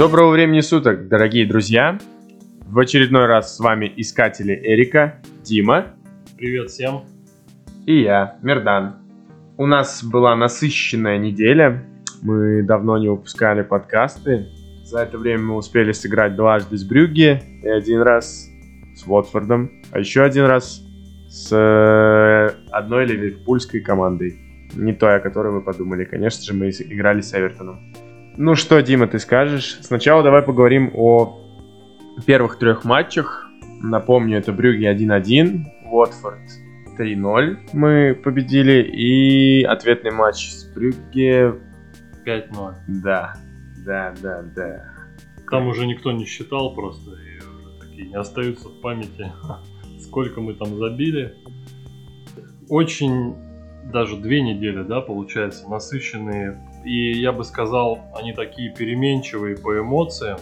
Доброго времени суток, дорогие друзья! В очередной раз с вами искатели Эрика, Дима Привет всем. и я, Мердан. У нас была насыщенная неделя, мы давно не выпускали подкасты. За это время мы успели сыграть дважды с Брюгге и один раз с Уотфордом, а еще один раз с э, одной ливерпульской командой. Не той, о которой мы подумали. Конечно же, мы играли с Эвертоном. Ну что, Дима, ты скажешь? Сначала давай поговорим о первых трех матчах. Напомню, это Брюгге 1-1, Уотфорд 3-0 мы победили, и ответный матч с Брюгге... 5-0. Да, да, да, да. Там уже никто не считал просто, и уже такие не остаются в памяти, сколько мы там забили. Очень, даже две недели, да, получается, насыщенные. И я бы сказал, они такие переменчивые по эмоциям.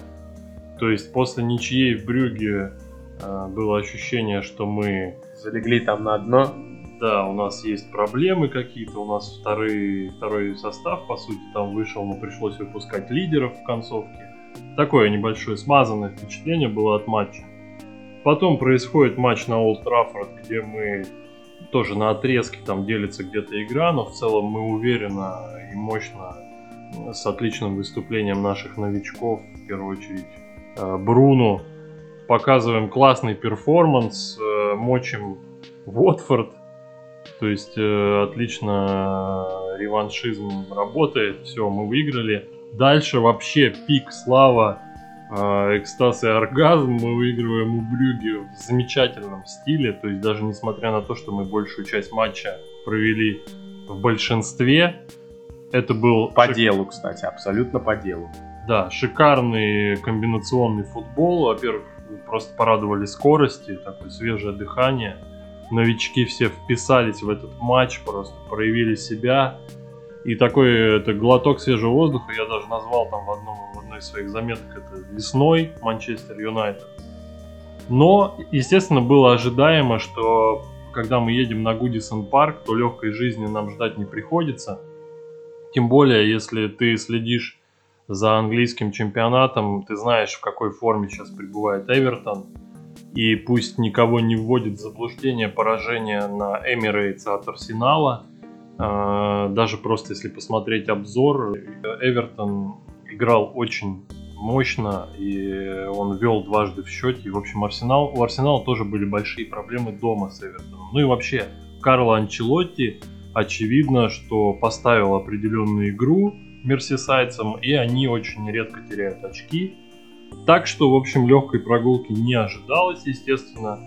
То есть после ничьей в Брюге э, было ощущение, что мы Залегли там на дно. Да, у нас есть проблемы какие-то, у нас второй, второй состав, по сути, там вышел, но пришлось выпускать лидеров в концовке. Такое небольшое смазанное впечатление было от матча. Потом происходит матч на Олд Траффорд, где мы тоже на отрезке там делится где-то игра, но в целом мы уверенно и мощно э, с отличным выступлением наших новичков, в первую очередь э, Бруно, показываем классный перформанс, э, мочим Уотфорд, то есть отлично реваншизм работает, все, мы выиграли. Дальше вообще пик слава, экстаз и оргазм мы выигрываем у Брюги в замечательном стиле, то есть даже несмотря на то, что мы большую часть матча провели в большинстве, это был По шик- делу, кстати, абсолютно по делу. да, шикарный комбинационный футбол. Во-первых, просто порадовали скорости, такое свежее дыхание. Новички все вписались в этот матч, просто проявили себя. И такой это глоток свежего воздуха я даже назвал там в, одном, одной из своих заметок это весной Манчестер Юнайтед. Но, естественно, было ожидаемо, что когда мы едем на Гудисон Парк, то легкой жизни нам ждать не приходится. Тем более, если ты следишь за английским чемпионатом, ты знаешь, в какой форме сейчас пребывает Эвертон. И пусть никого не вводит в заблуждение поражение на Эмирейтс от Арсенала, э, даже просто если посмотреть обзор, Эвертон играл очень мощно, и он вел дважды в счете. И, в общем, Арсенал, у Арсенала тоже были большие проблемы дома с Эвертоном. Ну и вообще, Карло Анчелотти, очевидно, что поставил определенную игру мерсисайдцам, и они очень редко теряют очки. Так что, в общем, легкой прогулки не ожидалось, естественно.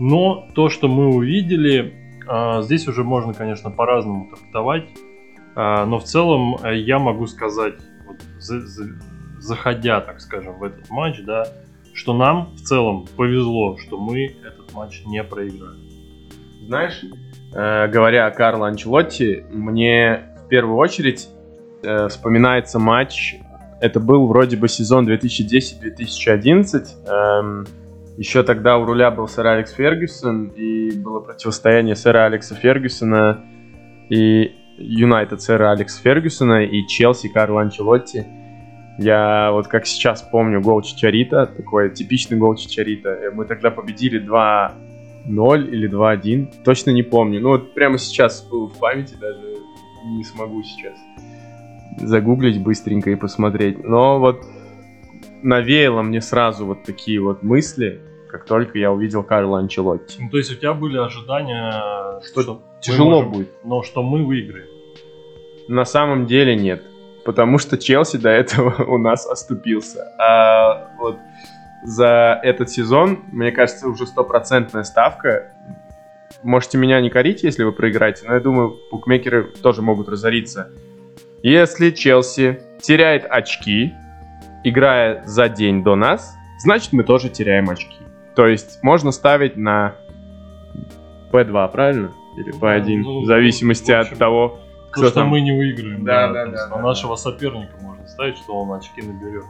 Но то, что мы увидели, а, здесь уже можно, конечно, по-разному трактовать. А, Но в целом э, я могу сказать, за- за- заходя, так скажем, в этот матч, да, что нам в целом повезло, что мы этот матч не проиграли. Знаешь, э, говоря о Карло Анчелотти, мне в первую очередь э, вспоминается матч. Это был вроде бы сезон 2010-2011. Эм, еще тогда у руля был сэр Алекс Фергюсон, и было противостояние сэра Алекса Фергюсона и Юнайтед сэра Алекса Фергюсона и Челси Карло Анчелотти. Я вот как сейчас помню гол Чичарита, такой типичный гол Чичарита. Э, Мы тогда победили 2 0 или 2-1, точно не помню. Ну вот прямо сейчас в памяти, даже не смогу сейчас загуглить быстренько и посмотреть. Но вот навеяло мне сразу вот такие вот мысли, как только я увидел Карла Анчелотти. Ну, то есть у тебя были ожидания, Что мы Тяжело можем- будет. но что мы выиграем. На самом деле нет. Потому что Челси до этого у нас оступился. А вот за этот сезон, мне кажется, уже стопроцентная ставка. Можете меня не корить, если вы проиграете, но я думаю, букмекеры тоже могут разориться. Если Челси теряет очки, играя за день до нас, значит мы тоже теряем очки. То есть можно ставить на P2, правильно? Или P1, Ну, в зависимости в от общем, того, То, кто что там. мы не выиграем. Да, да, да, да, да, на нашего соперника можно ставить, что он очки наберет.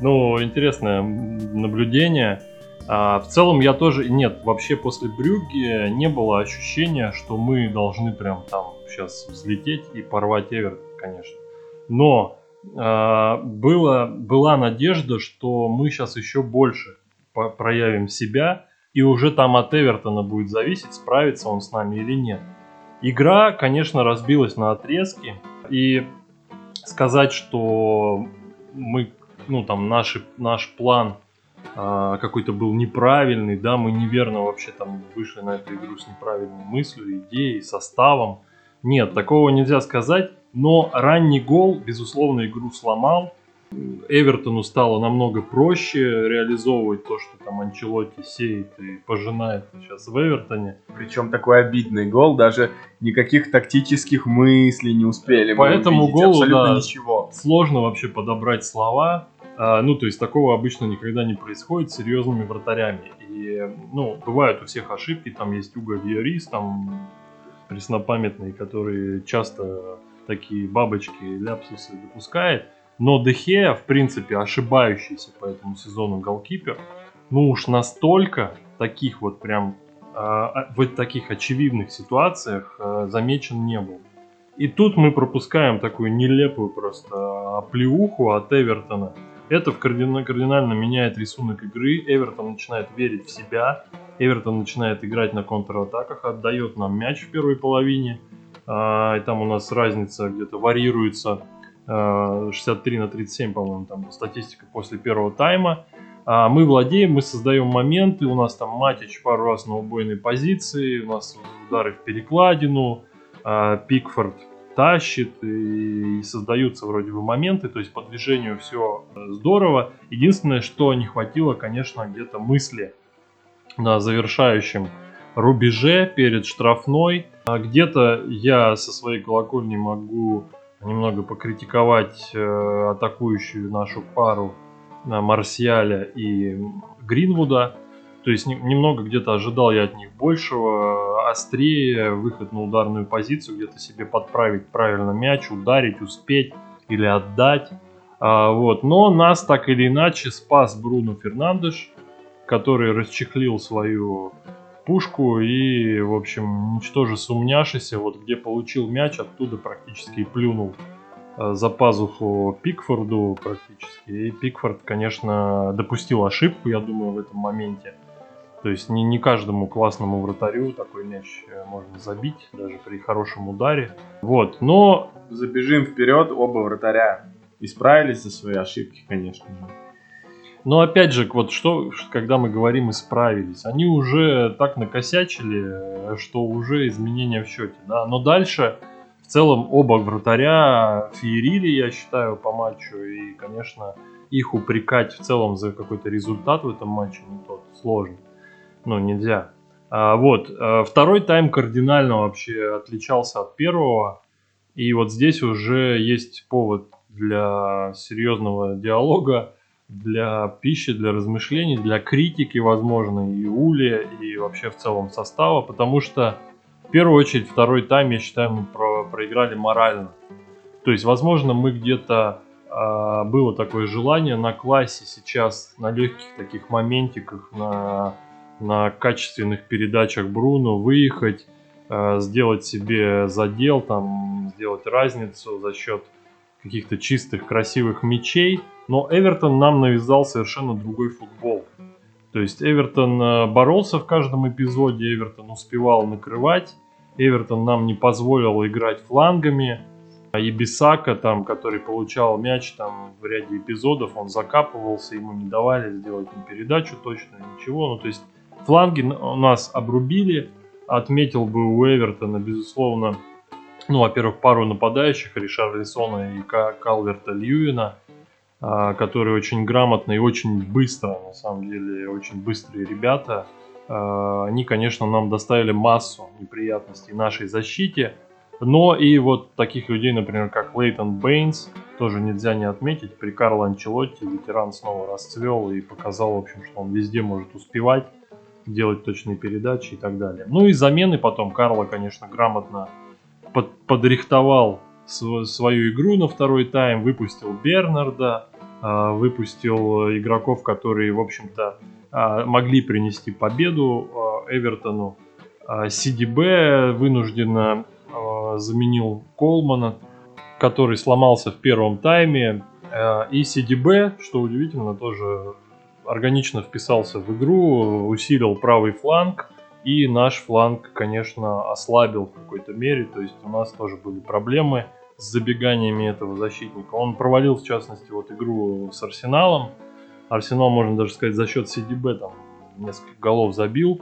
Ну, интересное наблюдение. А, в целом я тоже... Нет, вообще после Брюгге не было ощущения, что мы должны прям там сейчас взлететь и порвать Эвертон, конечно. Но а, было, была надежда, что мы сейчас еще больше проявим себя, и уже там от Эвертона будет зависеть, справится он с нами или нет. Игра, конечно, разбилась на отрезки, и сказать, что мы, ну там наши, наш план а, какой-то был неправильный, да, мы неверно вообще там вышли на эту игру с неправильной мыслью, идеей, составом. Нет, такого нельзя сказать, но ранний гол, безусловно, игру сломал. Эвертону стало намного проще реализовывать то, что там Анчелотти сеет и пожинает сейчас в Эвертоне. Причем такой обидный гол, даже никаких тактических мыслей не успели. По этому голу, абсолютно да, ничего. Сложно вообще подобрать слова. А, ну, то есть такого обычно никогда не происходит с серьезными вратарями. И, ну, бывают у всех ошибки, там есть Уго Виорис, там преснопамятный, который часто такие бабочки, ляпсусы допускает. Но Дехея, в принципе, ошибающийся по этому сезону голкипер, ну уж настолько таких вот прям э, в таких очевидных ситуациях э, замечен не был. И тут мы пропускаем такую нелепую просто оплеуху от Эвертона. Это кардинально меняет рисунок игры. Эвертон начинает верить в себя. Эвертон начинает играть на контратаках, отдает нам мяч в первой половине. А, и там у нас разница где-то варьируется 63 на 37, по-моему, там статистика после первого тайма. А мы владеем, мы создаем моменты, у нас там Матич пару раз на убойной позиции, у нас удары в перекладину, а, Пикфорд тащит и, создаются вроде бы моменты, то есть по движению все здорово. Единственное, что не хватило, конечно, где-то мысли на завершающем рубеже перед штрафной. А где-то я со своей колокольни могу немного покритиковать э, атакующую нашу пару на Марсиаля и Гринвуда. То есть не, немного где-то ожидал я от них большего, острее, выход на ударную позицию, где-то себе подправить правильно мяч, ударить, успеть или отдать. А, вот. Но нас так или иначе спас Бруно Фернандеш, который расчехлил свою пушку и, в общем, ничтоже сумняшися, вот где получил мяч, оттуда практически и плюнул э, за пазуху Пикфорду практически. И Пикфорд, конечно, допустил ошибку, я думаю, в этом моменте. То есть не, не каждому классному вратарю такой мяч э, можно забить, даже при хорошем ударе. Вот, но... Забежим вперед, оба вратаря исправились за свои ошибки, конечно же. Но опять же, вот что, когда мы говорим исправились, они уже так накосячили, что уже изменения в счете, да. Но дальше в целом оба вратаря феерили, я считаю, по матчу. И, конечно, их упрекать в целом за какой-то результат в этом матче не тот, сложно. Ну, нельзя. А, вот, а, второй тайм кардинально вообще отличался от первого. И вот здесь уже есть повод для серьезного диалога для пищи, для размышлений, для критики, возможно, и Ули, и вообще в целом состава, потому что в первую очередь второй тайм, я считаю, мы про проиграли морально. То есть, возможно, мы где-то э, было такое желание на классе сейчас, на легких таких моментиках, на, на качественных передачах Бруно выехать, э, сделать себе задел, там, сделать разницу за счет каких-то чистых, красивых мячей – но Эвертон нам навязал совершенно другой футбол. То есть Эвертон э, боролся в каждом эпизоде, Эвертон успевал накрывать, Эвертон нам не позволил играть флангами. А Бисака, там, который получал мяч там, в ряде эпизодов, он закапывался, ему не давали сделать им передачу точно, ничего. Ну, то есть фланги у нас обрубили. Отметил бы у Эвертона, безусловно, ну, во-первых, пару нападающих, Ришарлисона и Калверта Льюина – а, которые очень грамотно и очень быстро, на самом деле, очень быстрые ребята. А, они, конечно, нам доставили массу неприятностей нашей защите. Но и вот таких людей, например, как Лейтон Бейнс, тоже нельзя не отметить. При Карло Анчелотти ветеран снова расцвел и показал, в общем, что он везде может успевать, делать точные передачи и так далее. Ну и замены потом. Карло, конечно, грамотно под, подрихтовал свою игру на второй тайм, выпустил Бернарда, а, выпустил игроков, которые, в общем-то, а, могли принести победу а, Эвертону. CDB вынужденно заменил Колмана, который сломался в первом тайме. И CDB, что удивительно, тоже органично вписался в игру, усилил правый фланг. И наш фланг, конечно, ослабил в какой-то мере. То есть у нас тоже были проблемы с забеганиями этого защитника. Он провалил, в частности, вот игру с Арсеналом. Арсенал, можно даже сказать, за счет CDB там несколько голов забил.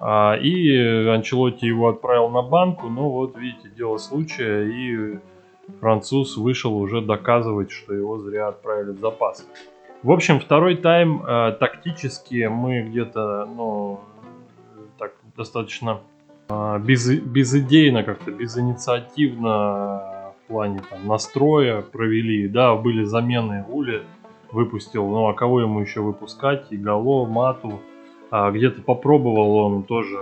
А, и Анчелотти его отправил на банку, но вот видите, дело случая, и француз вышел уже доказывать, что его зря отправили в запас. В общем, второй тайм э, тактически мы где-то, ну, достаточно э, без, безидейно, как-то безинициативно в плане там, настроя провели. Да, были замены Ули, выпустил, ну а кого ему еще выпускать? И Гало, Мату. А, где-то попробовал он тоже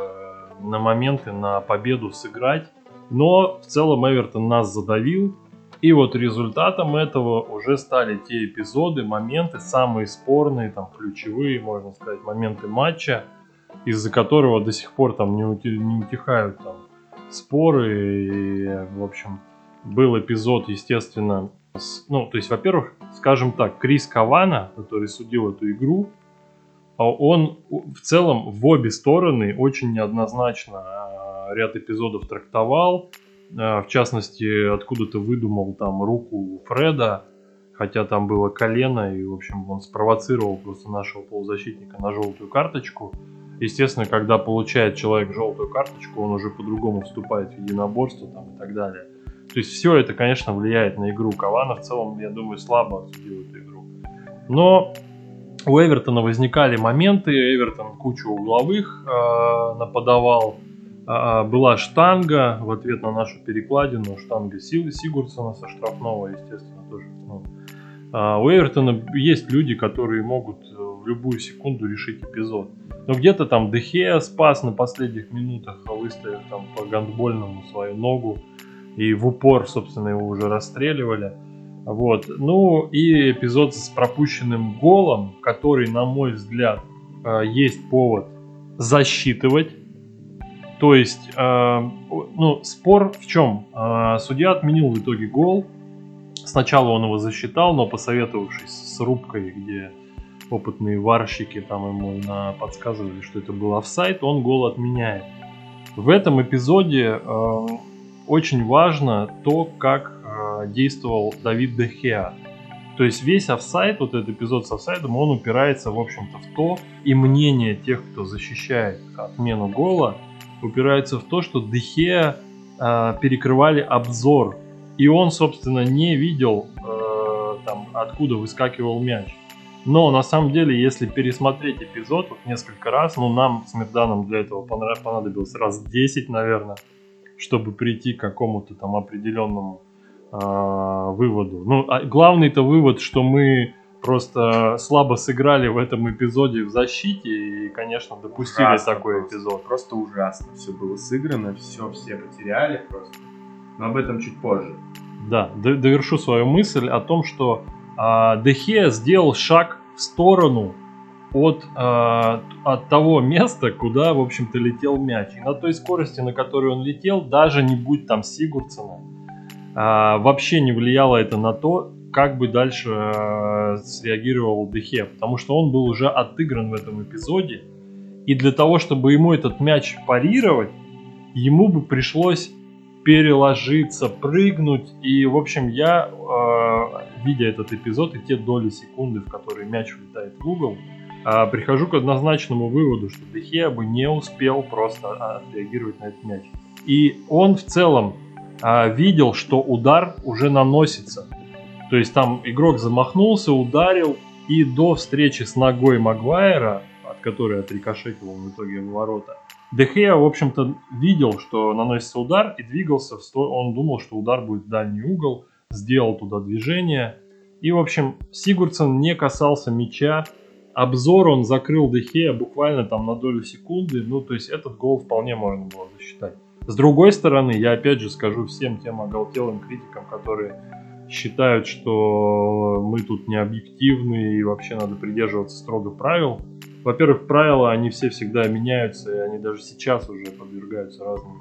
на моменты, на победу сыграть. Но в целом Эвертон нас задавил. И вот результатом этого уже стали те эпизоды, моменты, самые спорные, там, ключевые, можно сказать, моменты матча, из-за которого до сих пор там не, не утихают там споры. И, в общем, был эпизод, естественно, с, ну, то есть, во-первых, скажем так, Крис Кавана, который судил эту игру, а он в целом в обе стороны очень неоднозначно а, ряд эпизодов трактовал. А, в частности, откуда-то выдумал там руку Фреда, хотя там было колено, и, в общем, он спровоцировал просто нашего полузащитника на желтую карточку. Естественно, когда получает человек желтую карточку, он уже по-другому вступает в единоборство там, и так далее. То есть все это, конечно, влияет на игру. Кавана в целом, я думаю, слабо отсудил эту игру. Но у Эвертона возникали моменты, Эвертон кучу угловых э, нападавал. Э, была штанга в ответ на нашу перекладину, штанга Сил Сигурсона со штрафного, естественно, тоже. Ну. Э, у Эвертона есть люди, которые могут любую секунду решить эпизод. Но где-то там Дехея спас на последних минутах, выставив там по гандбольному свою ногу. И в упор, собственно, его уже расстреливали. Вот. Ну и эпизод с пропущенным голом, который, на мой взгляд, э, есть повод засчитывать. То есть, э, ну, спор в чем? Э, судья отменил в итоге гол. Сначала он его засчитал, но посоветовавшись с рубкой, где опытные варщики там ему на подсказывали, что это был офсайт, он гол отменяет. В этом эпизоде очень важно то, как действовал Давид Дехеа. То есть весь офсайд, вот этот эпизод с офсайдом, он упирается, в общем-то, в то, и мнение тех, кто защищает отмену гола, упирается в то, что Дехеа э, перекрывали обзор. И он, собственно, не видел, э, там, откуда выскакивал мяч. Но на самом деле, если пересмотреть эпизод вот несколько раз, ну нам с Мирданом для этого понадобилось раз 10, наверное, чтобы прийти к какому-то там определенному а, выводу. Ну, а главный-то вывод, что мы просто слабо сыграли в этом эпизоде в защите и, конечно, допустили ужасно такой просто, эпизод. Просто ужасно все было сыграно, все все потеряли просто. Но об этом чуть позже. Да, довершу свою мысль о том, что э, Дехе сделал шаг в сторону от, э, от того места, куда, в общем-то, летел мяч. И на той скорости, на которой он летел, даже не будь там Сигурдсона, а, вообще не влияло это на то, как бы дальше э, среагировал Дехе, потому что он был уже отыгран в этом эпизоде, и для того, чтобы ему этот мяч парировать, ему бы пришлось переложиться, прыгнуть, и, в общем, я, э, видя этот эпизод и те доли секунды, в которые мяч улетает в угол, э, прихожу к однозначному выводу, что Дехе бы не успел просто отреагировать на этот мяч. И он в целом а, видел, что удар уже наносится. То есть там игрок замахнулся, ударил, и до встречи с ногой Магуайра, от которой отрикошетил в итоге в ворота, Дехея, в общем-то, видел, что наносится удар и двигался в сторону. Он думал, что удар будет в дальний угол, сделал туда движение. И, в общем, Сигурдсон не касался мяча. Обзор он закрыл Дехея буквально там на долю секунды. Ну, то есть этот гол вполне можно было засчитать. С другой стороны, я опять же скажу всем тем оголтелым критикам, которые считают, что мы тут не объективны и вообще надо придерживаться строго правил. Во-первых, правила, они все всегда меняются, и они даже сейчас уже подвергаются разным,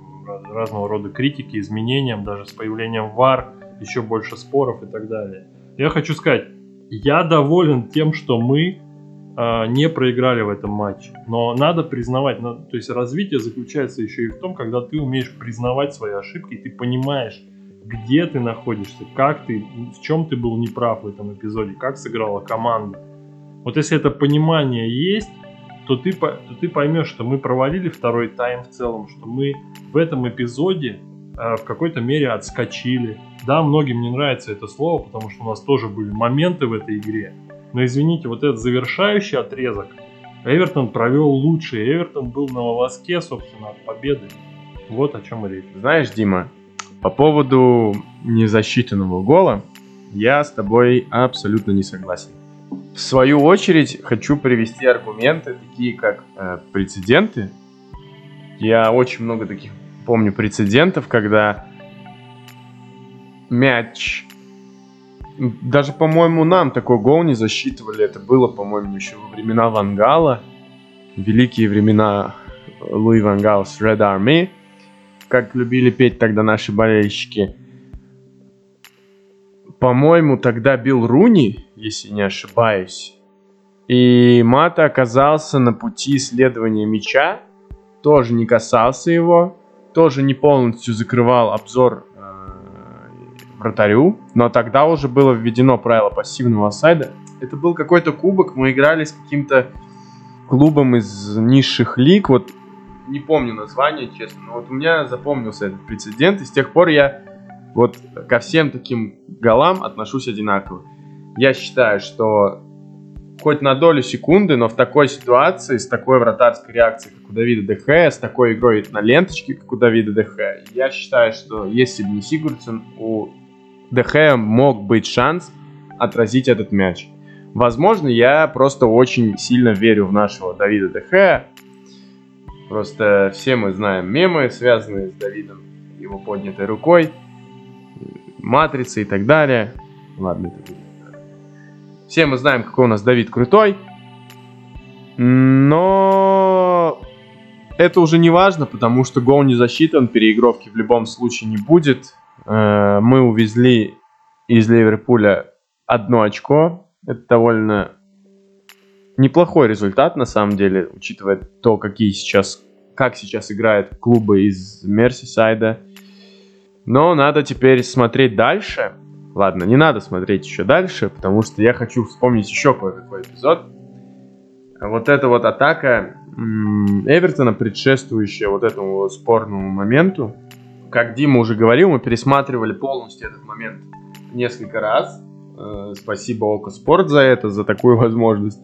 разного рода критике, изменениям, даже с появлением ВАР еще больше споров и так далее. Я хочу сказать, я доволен тем, что мы э, не проиграли в этом матче. Но надо признавать, ну, то есть развитие заключается еще и в том, когда ты умеешь признавать свои ошибки, ты понимаешь, где ты находишься, как ты, в чем ты был неправ в этом эпизоде, как сыграла команда. Вот если это понимание есть, то ты, то ты поймешь, что мы провалили второй тайм в целом, что мы в этом эпизоде э, в какой-то мере отскочили. Да, многим не нравится это слово, потому что у нас тоже были моменты в этой игре. Но извините, вот этот завершающий отрезок Эвертон провел лучше. Эвертон был на волоске, собственно, от победы. Вот о чем речь. Знаешь, Дима, по поводу незасчитанного гола я с тобой абсолютно не согласен. В свою очередь хочу привести аргументы, такие как э, прецеденты. Я очень много таких помню прецедентов, когда мяч... Даже, по-моему, нам такой гол не засчитывали. Это было, по-моему, еще во времена Вангала. Великие времена Луи Вангала с Red Army как любили петь тогда наши болельщики. По-моему, тогда бил Руни, если не ошибаюсь. И Мата оказался на пути исследования мяча, тоже не касался его, тоже не полностью закрывал обзор э, вратарю, но тогда уже было введено правило пассивного сайда. Это был какой-то кубок, мы играли с каким-то клубом из низших лиг, вот не помню название, честно, но вот у меня запомнился этот прецедент, и с тех пор я вот ко всем таким голам отношусь одинаково. Я считаю, что хоть на долю секунды, но в такой ситуации, с такой вратарской реакцией, как у Давида ДХ, с такой игрой на ленточке, как у Давида ДХ, я считаю, что если бы не Сигурдсен, у ДХ мог быть шанс отразить этот мяч. Возможно, я просто очень сильно верю в нашего Давида Дехея, Просто все мы знаем мемы, связанные с Давидом, его поднятой рукой, матрицы и так далее. Ладно, это. Все мы знаем, какой у нас Давид крутой. Но это уже не важно, потому что гол не засчитан, переигровки в любом случае не будет. Э, мы увезли из Ливерпуля одно очко. Это довольно неплохой результат, на самом деле, учитывая то, какие сейчас, как сейчас играют клубы из Мерсисайда. Но надо теперь смотреть дальше. Ладно, не надо смотреть еще дальше, потому что я хочу вспомнить еще кое-какой эпизод. Вот эта вот атака Эвертона, предшествующая вот этому спорному моменту. Как Дима уже говорил, мы пересматривали полностью этот момент несколько раз. Э, спасибо Око Спорт за это, за такую возможность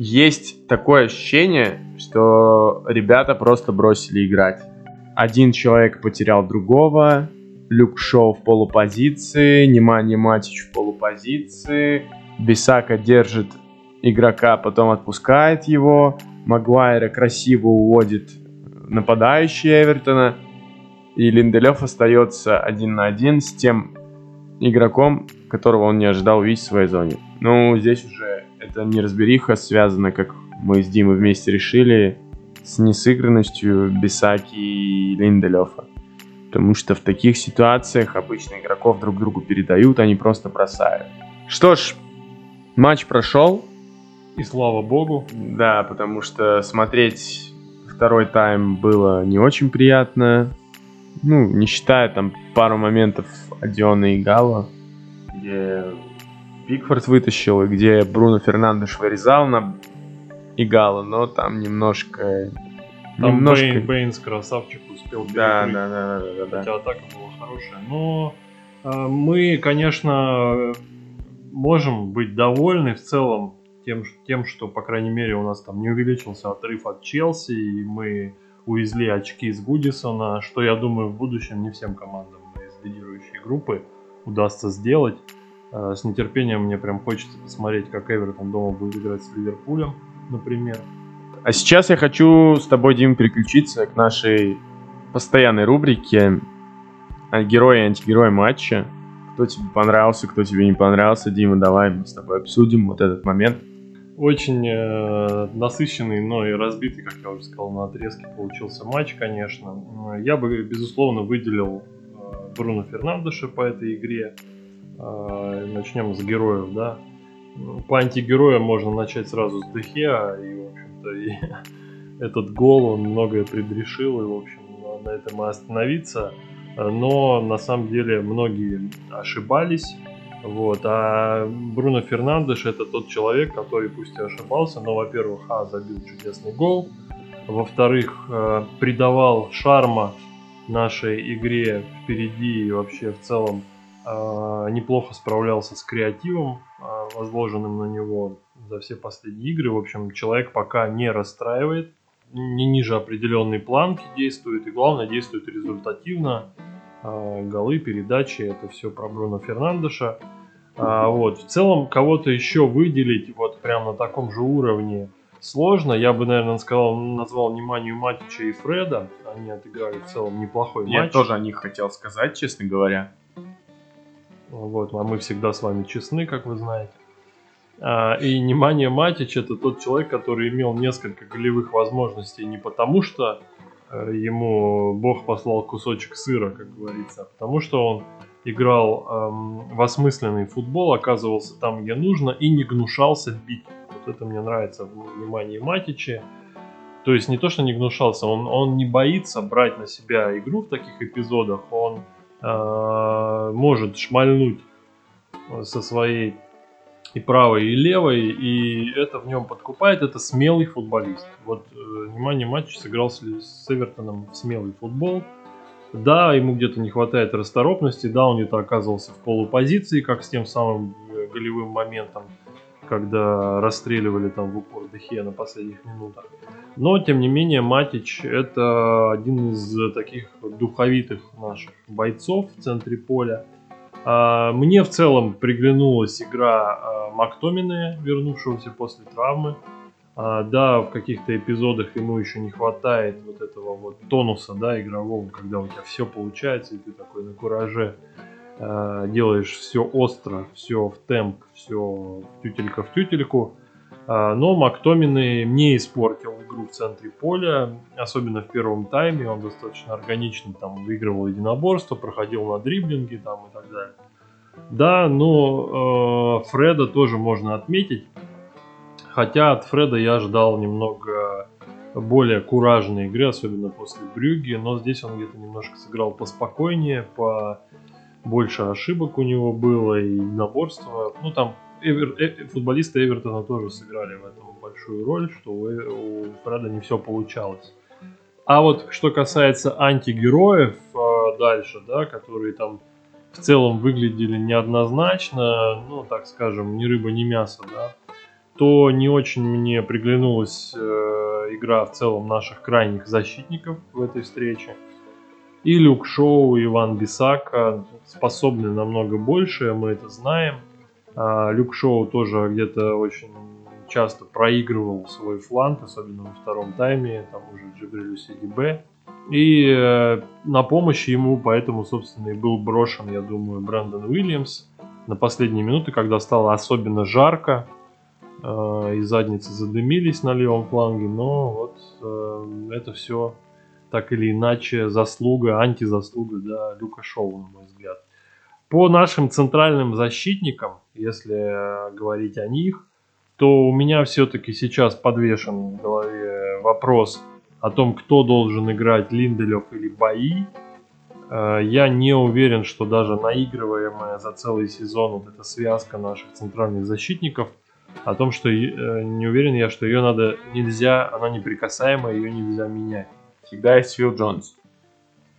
есть такое ощущение, что ребята просто бросили играть. Один человек потерял другого, Люк Шоу в полупозиции, Немани Матич в полупозиции, Бисака держит игрока, потом отпускает его, Магуайра красиво уводит нападающий Эвертона, и Линделев остается один на один с тем игроком, которого он не ожидал увидеть в своей зоне. Ну, здесь уже это неразбериха связана, как мы с Димой вместе решили, с несыгранностью Бисаки и Линделёфа. Потому что в таких ситуациях обычно игроков друг другу передают, они просто бросают. Что ж, матч прошел. И слава богу. Да, потому что смотреть второй тайм было не очень приятно. Ну, не считая там пару моментов Адиона и Гала, где Пикфорд вытащил, и где Бруно Фернандеш вырезал на Игала, но там немножко... Там немножко... Бейн, Бейнс красавчик успел да, да, да, да, да, да. Хотя атака была хорошая. Но э, мы, конечно, можем быть довольны в целом тем, тем, что, по крайней мере, у нас там не увеличился отрыв от Челси, и мы увезли очки из Гудисона, что, я думаю, в будущем не всем командам из лидирующей группы удастся сделать. Э, с нетерпением мне прям хочется посмотреть, как Эвертон дома будет играть с Ливерпулем, например. А сейчас я хочу с тобой, Дим, переключиться к нашей постоянной рубрике герои и антигерои матча. Кто тебе понравился, кто тебе не понравился. Дима, давай мы с тобой обсудим вот этот момент. Очень э, насыщенный, но и разбитый, как я уже сказал, на отрезке получился матч, конечно. Я бы, безусловно, выделил э, Бруно Фернандеша по этой игре. Э, начнем с героев, да. По антигероям можно начать сразу с Дехеа, и, в общем-то, и этот гол, он многое предрешил, и, в общем, на этом и остановиться. Но, на самом деле, многие ошибались, вот. А Бруно Фернандеш это тот человек, который пусть и ошибался, но, во-первых, а, забил чудесный гол, во-вторых, э, придавал шарма нашей игре впереди и вообще в целом неплохо справлялся с креативом, э, возложенным на него за все последние игры. В общем, человек пока не расстраивает, не ниже определенной планки действует и, главное, действует результативно. Голы, передачи, это все про Бруно Фернандеша. Вот. В целом, кого-то еще выделить вот прям на таком же уровне – сложно. Я бы, наверное, сказал, назвал вниманию Матича и Фреда. Они отыграли в целом неплохой Я матч. Я тоже о них хотел сказать, честно говоря. Вот, а мы всегда с вами честны, как вы знаете. А, и внимание Матич это тот человек, который имел несколько голевых возможностей не потому, что э, ему Бог послал кусочек сыра, как говорится, а потому что он играл эм, в осмысленный футбол, оказывался там, где нужно, и не гнушался бить. Вот это мне нравится в внимании Матичи. То есть не то, что не гнушался, он, он не боится брать на себя игру в таких эпизодах. Он э, может шмальнуть со своей и правой, и левой, и это в нем подкупает. Это смелый футболист. Вот, э, внимание, матч сыграл с, с Эвертоном в смелый футбол. Да, ему где-то не хватает расторопности, да, он где-то оказывался в полупозиции, как с тем самым э, голевым моментом когда расстреливали там в упор Дехе на последних минутах. Но, тем не менее, Матич это один из таких духовитых наших бойцов в центре поля. А, мне в целом приглянулась игра а, Мактомины, вернувшегося после травмы. А, да, в каких-то эпизодах ему еще не хватает вот этого вот тонуса, да, игрового, когда у тебя все получается, и ты такой на кураже Э, делаешь все остро, все в темп, все тютелька в тютельку. Э, но Мактомины не испортил игру в центре поля, особенно в первом тайме. Он достаточно органично там выигрывал единоборство, проходил на дриблинге там и так далее. Да, но э, Фреда тоже можно отметить. Хотя от Фреда я ждал немного более куражной игры, особенно после Брюги. Но здесь он где-то немножко сыграл поспокойнее, по больше ошибок у него было и наборство. Ну там Эвер, э, футболисты Эвертона тоже сыграли в этом большую роль, что у, у Фреда не все получалось. А вот что касается антигероев э, дальше, да, которые там в целом выглядели неоднозначно, ну так скажем, ни рыба, ни мясо, да, то не очень мне приглянулась э, игра в целом наших крайних защитников в этой встрече. И Люк Шоу, и Иван Бисака способны намного больше, мы это знаем. А Люк Шоу тоже где-то очень часто проигрывал свой фланг, особенно во втором тайме, там уже Джибрилю Сидибе. И э, на помощь ему поэтому, собственно, и был брошен, я думаю, Брэндон Уильямс на последние минуты, когда стало особенно жарко, э, и задницы задымились на левом фланге, но вот э, это все так или иначе заслуга, антизаслуга да, Люка Шоу, на мой взгляд. По нашим центральным защитникам, если говорить о них, то у меня все-таки сейчас подвешен в голове вопрос о том, кто должен играть Линделев или Бои. Э, я не уверен, что даже наигрываемая за целый сезон вот эта связка наших центральных защитников, о том, что э, не уверен я, что ее надо нельзя, она неприкасаемая, ее нельзя менять всегда есть Фил Джонс.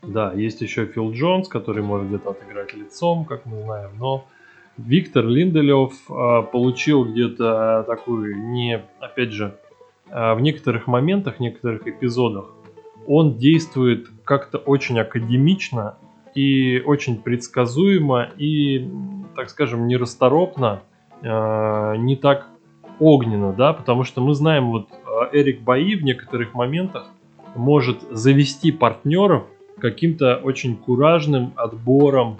Да, есть еще Фил Джонс, который может где-то отыграть лицом, как мы знаем, но Виктор Линделев э, получил где-то такую не, опять же, э, в некоторых моментах, в некоторых эпизодах он действует как-то очень академично и очень предсказуемо и, так скажем, нерасторопно, э, не так огненно, да, потому что мы знаем вот Эрик Баи в некоторых моментах может завести партнеров каким-то очень куражным отбором,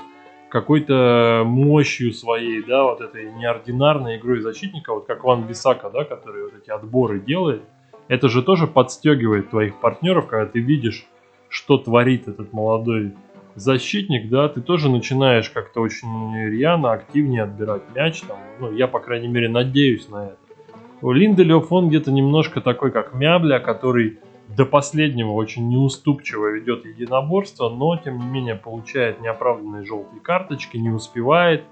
какой-то мощью своей, да, вот этой неординарной игрой защитника, вот как Ван Бисака, да, который вот эти отборы делает, это же тоже подстегивает твоих партнеров, когда ты видишь, что творит этот молодой защитник, да, ты тоже начинаешь как-то очень рьяно, активнее отбирать мяч. Там, ну, я, по крайней мере, надеюсь на это. У Линделев он где-то немножко такой, как Мябля, который до последнего очень неуступчиво ведет единоборство, но, тем не менее, получает неоправданные желтые карточки, не успевает,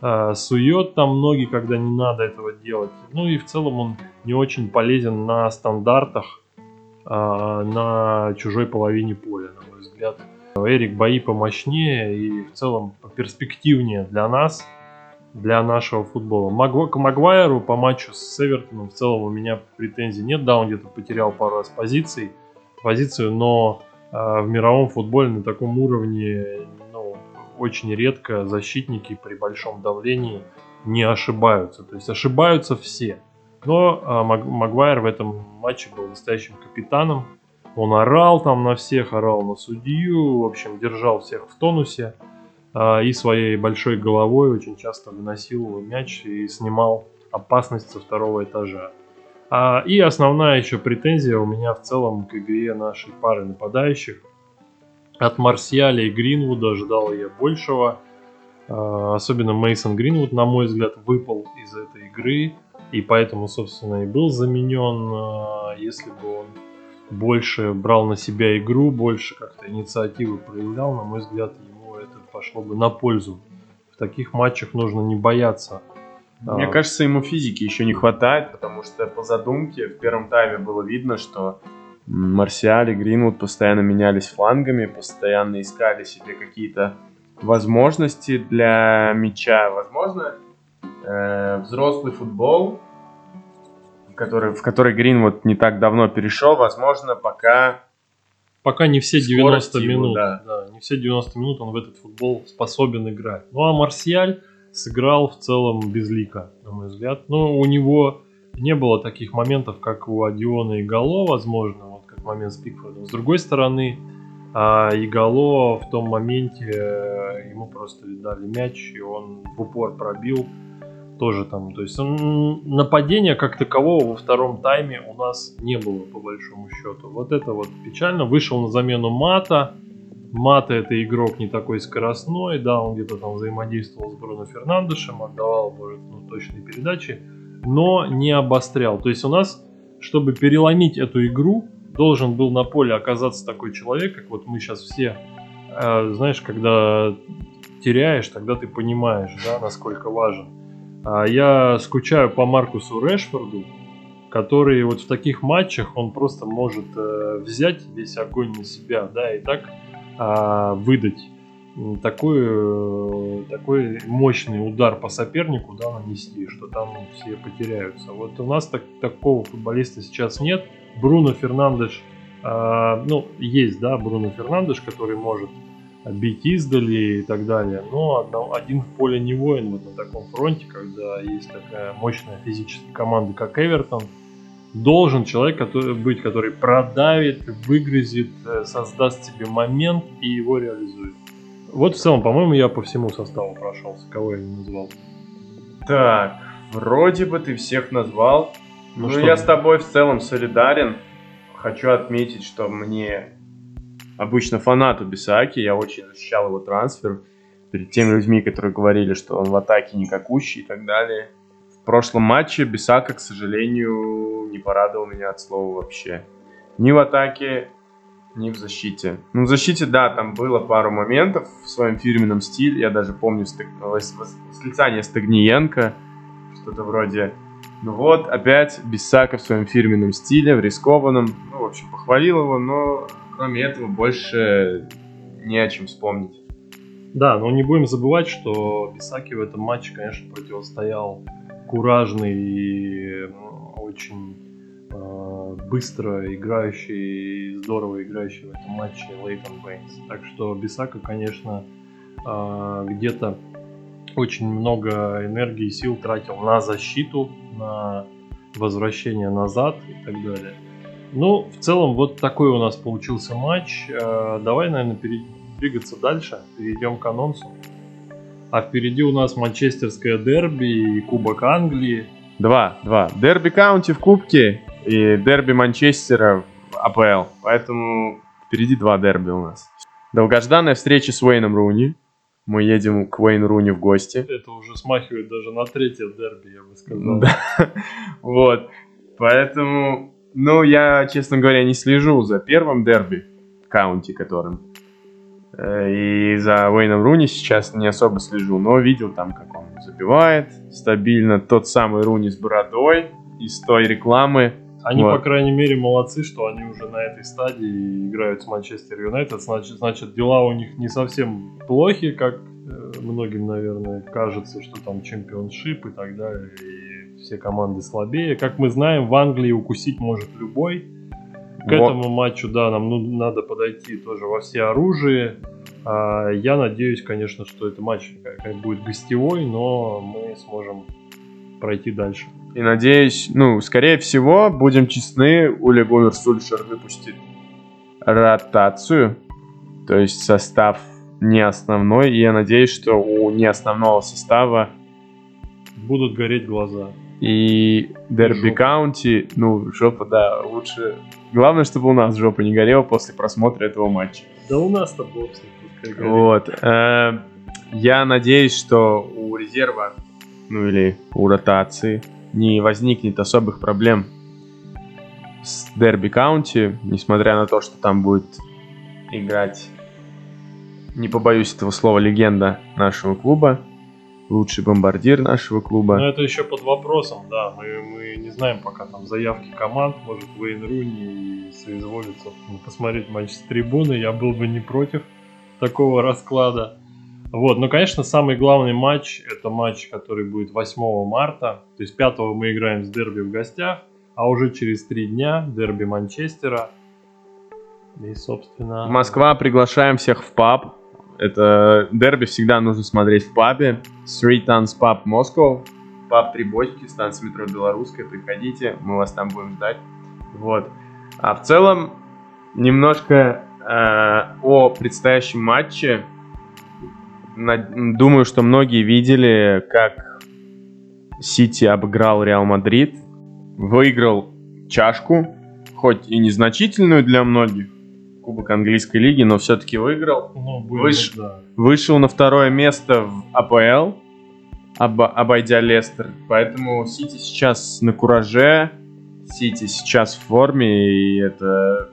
э, сует там ноги, когда не надо этого делать. Ну и в целом он не очень полезен на стандартах, э, на чужой половине поля, на мой взгляд. Эрик бои помощнее и в целом перспективнее для нас, для нашего футбола. К Магуайру по матчу с Эвертоном в целом у меня претензий нет. Да, он где-то потерял пару раз позиций, позицию, но э, в мировом футболе на таком уровне ну, очень редко защитники при большом давлении не ошибаются. То есть ошибаются все. Но э, Магуайр в этом матче был настоящим капитаном он орал там на всех, орал на судью, в общем, держал всех в тонусе. А, и своей большой головой очень часто выносил мяч и снимал опасность со второго этажа. А, и основная еще претензия у меня в целом к игре нашей пары нападающих. От Марсиаля и Гринвуда ждал я большего. А, особенно Мейсон Гринвуд, на мой взгляд, выпал из этой игры. И поэтому, собственно, и был заменен. Если бы он больше брал на себя игру, больше как-то инициативы проявлял, на мой взгляд, пошло бы на пользу. В таких матчах нужно не бояться. Мне а... кажется, ему физики еще не хватает, потому что по задумке в первом тайме было видно, что Марсиаль и Гринвуд постоянно менялись флангами, постоянно искали себе какие-то возможности для мяча. Возможно, э, взрослый футбол который, в который Грин вот не так давно перешел, возможно, пока... Пока не все 90 его, минут. Да. да, не все 90 минут он в этот футбол способен играть. Ну а Марсиаль сыграл в целом безлико, на мой взгляд. Но у него не было таких моментов, как у Адиона и Гало, возможно, вот как момент с Пикфордом. С другой стороны, а Игало в том моменте э, ему просто дали мяч, и он в упор пробил тоже там, то есть нападения как такового во втором тайме у нас не было по большому счету. Вот это вот печально. Вышел на замену Мата. Мата это игрок не такой скоростной, да, он где-то там взаимодействовал с Бруно Фернандешем, отдавал, может, ну, точные передачи, но не обострял. То есть у нас, чтобы переломить эту игру, должен был на поле оказаться такой человек, как вот мы сейчас все, э, знаешь, когда теряешь, тогда ты понимаешь, да, насколько важен. А я скучаю по Маркусу Решфорду, который вот в таких матчах он просто может э, взять весь огонь на себя, да, и так э, выдать такой, э, такой мощный удар по сопернику, да, нанести, что там все потеряются. Вот у нас так, такого футболиста сейчас нет. Бруно Фернандеш, э, ну, есть, да, Бруно Фернандеш, который может бить издали и так далее. Но один в поле не воин вот на таком фронте, когда есть такая мощная физическая команда, как Эвертон. Должен человек который, быть, который продавит, выгрызет, э, создаст себе момент и его реализует. Вот в целом, по-моему, я по всему составу прошелся. Кого я не назвал? Так, вроде бы ты всех назвал. Ну, ну я с тобой в целом солидарен. Хочу отметить, что мне обычно фанату Бисаки, я очень защищал его трансфер перед теми людьми, которые говорили, что он в атаке никакущий и так далее. В прошлом матче Бисака, к сожалению, не порадовал меня от слова вообще. Ни в атаке, ни в защите. Ну, в защите, да, там было пару моментов в своем фирменном стиле. Я даже помню стык... восклицание Стагниенко, что-то вроде ну вот, опять Бисака в своем фирменном стиле, в рискованном. Ну, в общем, похвалил его, но кроме этого больше не о чем вспомнить. Да, но не будем забывать, что Бисаки в этом матче, конечно, противостоял куражный и очень э, быстро играющий и здорово играющий в этом матче Лейтон Бэйнс. Так что Бисака, конечно, э, где-то очень много энергии и сил тратил на защиту, на возвращение назад и так далее. Ну, в целом, вот такой у нас получился матч. Э, давай, наверное, двигаться дальше. Перейдем к анонсу. А впереди у нас манчестерское дерби и Кубок Англии. Два, два. Дерби Каунти в Кубке и дерби Манчестера в АПЛ. Поэтому впереди два дерби у нас. Долгожданная встреча с Уэйном Руни. Мы едем к Уэйну Руни в гости. Это уже смахивает даже на третье дерби, я бы сказал. Да. Вот. Поэтому, ну, я, честно говоря, не слежу за первым дерби, каунти которым. Э, И за Уэйном Руни сейчас не особо слежу, но видел там, как он забивает стабильно. Тот самый Руни с бородой из той рекламы. Они, Вот. по крайней мере, молодцы, что они уже на этой стадии играют с Манчестер Юнайтед. Значит, значит, дела у них не совсем плохи, как э, многим, наверное, кажется, что там чемпионшип и так далее, и все команды слабее. Как мы знаем, в Англии укусить может любой. К Вот. этому матчу, да, нам ну, надо подойти тоже во все оружие. А, я надеюсь, конечно, что это матч будет гостевой, но мы сможем пройти дальше. И надеюсь, ну, скорее всего, будем честны, Ули Гуннер Сульшер выпустит ротацию, то есть состав не основной, и я надеюсь, что у не основного состава Будут гореть глаза. И Дерби. Каунти, ну, жопа, да, лучше... Главное, чтобы у нас жопа не горела после просмотра этого матча. Да у нас-то бог. Вот. э, Я надеюсь, что у резерва, ну или у ротации, не возникнет особых проблем с Дерби Каунти, несмотря на то, что там будет играть, не побоюсь этого слова, легенда нашего клуба, лучший бомбардир нашего клуба. Но это еще под вопросом, да. Мы, мы не знаем пока там заявки команд. Может, Вейн Руни соизволится посмотреть матч с трибуны. Я был бы не против такого расклада. Вот, ну, конечно, самый главный матч это матч, который будет 8 марта. То есть 5 мы играем с Дерби в гостях, а уже через три дня Дерби Манчестера. И, собственно... Москва, приглашаем всех в паб. Это дерби всегда нужно смотреть в пабе. Three Tons Pub Moscow. Паб Три бочки, станция метро Белорусская. Приходите, мы вас там будем ждать. Вот. А в целом, немножко э, о предстоящем матче. На- Думаю, что многие видели, как Сити обыграл Реал Мадрид. Выиграл чашку, хоть и незначительную для многих. Кубок английской лиги, но все-таки выиграл. Ну, будем, Выше. да. Вышел на второе место в АПЛ, обо- обойдя Лестер. Поэтому Сити сейчас на кураже, Сити сейчас в форме, и это...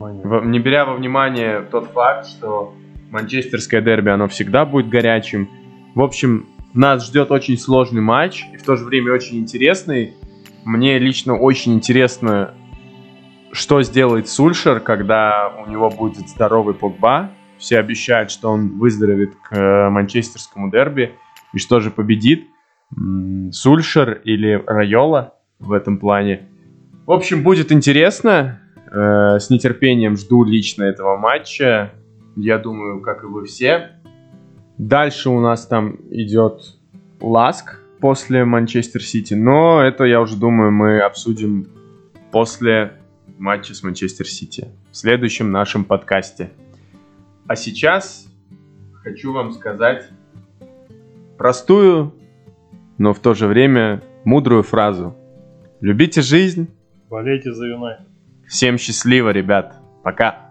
В- Не беря во внимание тот факт, что манчестерское дерби, оно всегда будет горячим. В общем, нас ждет очень сложный матч, и в то же время очень интересный. Мне лично очень интересно, что сделает Сульшер, когда у него будет здоровый Погба. Все обещают, что он выздоровеет к э, манчестерскому дерби. И что же победит? Сульшер или Райола в этом плане. В общем, будет интересно. Э, С нетерпением жду лично этого матча. Я думаю, как и вы все. Дальше у нас там идет Ласк после Манчестер Сити. Но это, я уже думаю, мы обсудим после матча с Манчестер Сити в следующем нашем подкасте. А сейчас хочу вам сказать простую, но в то же время мудрую фразу. Любите жизнь. Болейте за Юнайтед. Всем счастливо, ребят. Пока.